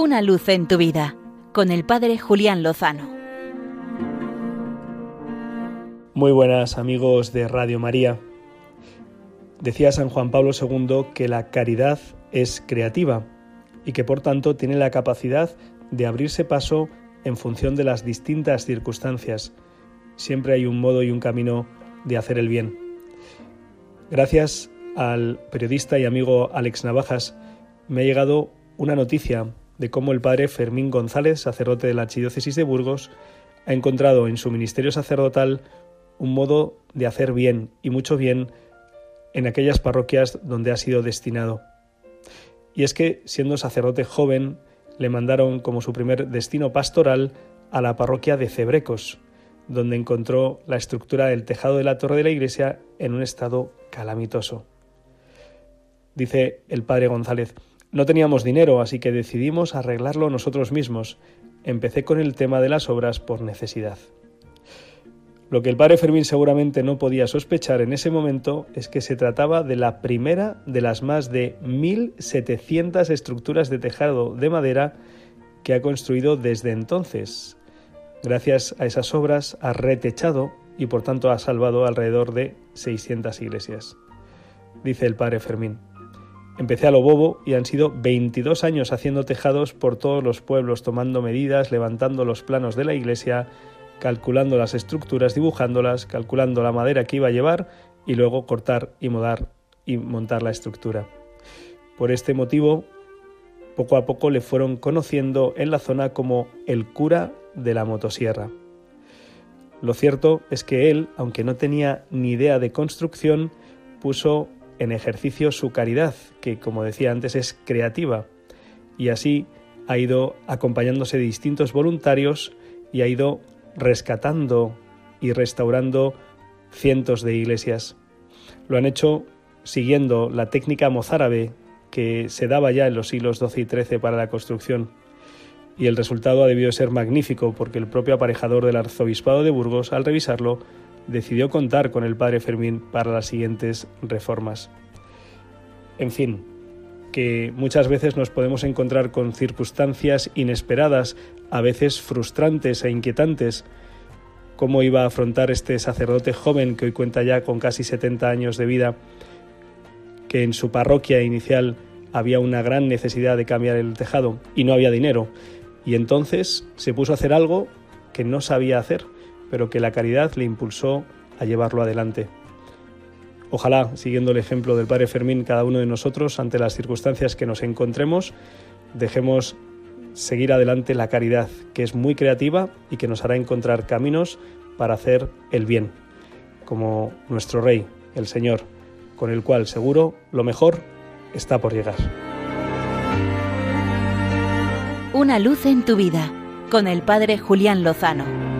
Una luz en tu vida con el Padre Julián Lozano. Muy buenas amigos de Radio María. Decía San Juan Pablo II que la caridad es creativa y que por tanto tiene la capacidad de abrirse paso en función de las distintas circunstancias. Siempre hay un modo y un camino de hacer el bien. Gracias al periodista y amigo Alex Navajas me ha llegado una noticia de cómo el padre Fermín González, sacerdote de la Archidiócesis de Burgos, ha encontrado en su ministerio sacerdotal un modo de hacer bien y mucho bien en aquellas parroquias donde ha sido destinado. Y es que, siendo sacerdote joven, le mandaron como su primer destino pastoral a la parroquia de Cebrecos, donde encontró la estructura del tejado de la torre de la iglesia en un estado calamitoso. Dice el padre González, no teníamos dinero, así que decidimos arreglarlo nosotros mismos. Empecé con el tema de las obras por necesidad. Lo que el padre Fermín seguramente no podía sospechar en ese momento es que se trataba de la primera de las más de 1.700 estructuras de tejado de madera que ha construido desde entonces. Gracias a esas obras ha retechado y por tanto ha salvado alrededor de 600 iglesias. Dice el padre Fermín. Empecé a lo bobo y han sido 22 años haciendo tejados por todos los pueblos, tomando medidas, levantando los planos de la iglesia, calculando las estructuras, dibujándolas, calculando la madera que iba a llevar y luego cortar y modar y montar la estructura. Por este motivo, poco a poco le fueron conociendo en la zona como el cura de la motosierra. Lo cierto es que él, aunque no tenía ni idea de construcción, puso en ejercicio su caridad, que como decía antes es creativa, y así ha ido acompañándose de distintos voluntarios y ha ido rescatando y restaurando cientos de iglesias. Lo han hecho siguiendo la técnica mozárabe que se daba ya en los siglos XII y XIII para la construcción. Y el resultado ha debido ser magnífico porque el propio aparejador del arzobispado de Burgos, al revisarlo, decidió contar con el padre Fermín para las siguientes reformas. En fin, que muchas veces nos podemos encontrar con circunstancias inesperadas, a veces frustrantes e inquietantes. ¿Cómo iba a afrontar este sacerdote joven que hoy cuenta ya con casi 70 años de vida, que en su parroquia inicial había una gran necesidad de cambiar el tejado y no había dinero? Y entonces se puso a hacer algo que no sabía hacer, pero que la caridad le impulsó a llevarlo adelante. Ojalá, siguiendo el ejemplo del Padre Fermín, cada uno de nosotros, ante las circunstancias que nos encontremos, dejemos seguir adelante la caridad, que es muy creativa y que nos hará encontrar caminos para hacer el bien, como nuestro Rey, el Señor, con el cual seguro lo mejor está por llegar. Una luz en tu vida, con el Padre Julián Lozano.